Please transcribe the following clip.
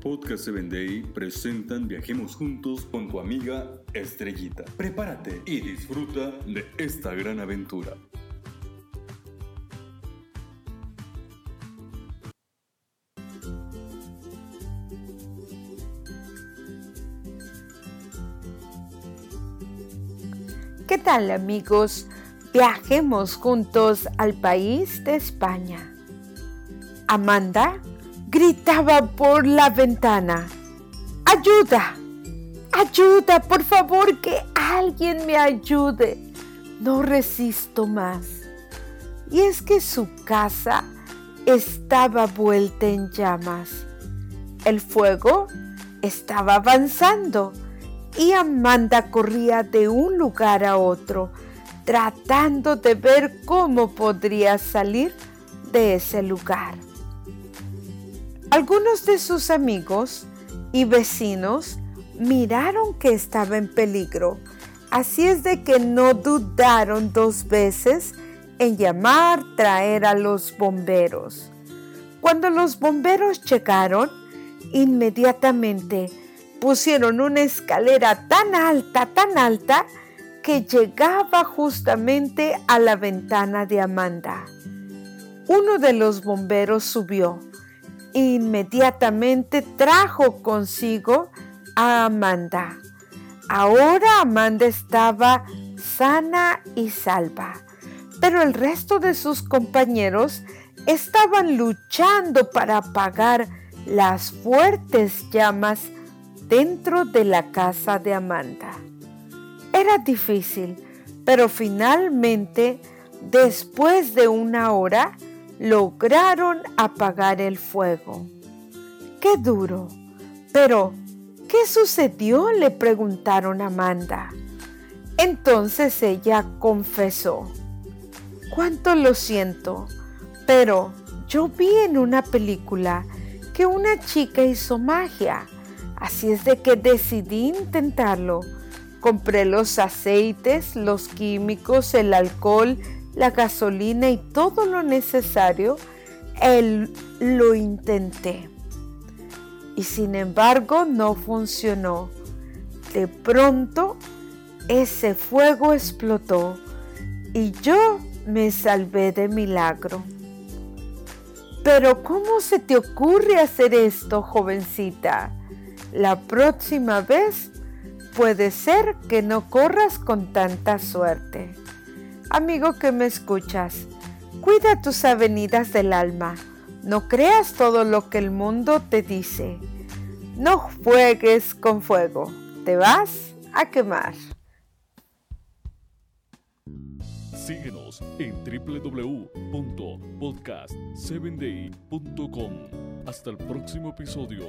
Podcast 7 Day presentan Viajemos Juntos con tu amiga Estrellita. Prepárate y disfruta de esta gran aventura. ¿Qué tal amigos? Viajemos juntos al país de España. Amanda gritaba por la ventana. ¡Ayuda! ¡Ayuda! Por favor, que alguien me ayude. No resisto más. Y es que su casa estaba vuelta en llamas. El fuego estaba avanzando y Amanda corría de un lugar a otro, tratando de ver cómo podría salir de ese lugar. Algunos de sus amigos y vecinos miraron que estaba en peligro, así es de que no dudaron dos veces en llamar, traer a los bomberos. Cuando los bomberos llegaron, inmediatamente pusieron una escalera tan alta, tan alta, que llegaba justamente a la ventana de Amanda. Uno de los bomberos subió inmediatamente trajo consigo a Amanda. Ahora Amanda estaba sana y salva, pero el resto de sus compañeros estaban luchando para apagar las fuertes llamas dentro de la casa de Amanda. Era difícil, pero finalmente, después de una hora, lograron apagar el fuego. ¡Qué duro! Pero, ¿qué sucedió? le preguntaron a Amanda. Entonces ella confesó, cuánto lo siento, pero yo vi en una película que una chica hizo magia, así es de que decidí intentarlo. Compré los aceites, los químicos, el alcohol, la gasolina y todo lo necesario, él lo intenté. Y sin embargo no funcionó. De pronto ese fuego explotó y yo me salvé de milagro. Pero ¿cómo se te ocurre hacer esto, jovencita? La próxima vez puede ser que no corras con tanta suerte. Amigo que me escuchas, cuida tus avenidas del alma. No creas todo lo que el mundo te dice. No juegues con fuego. Te vas a quemar. Síguenos en www.podcast7day.com. Hasta el próximo episodio.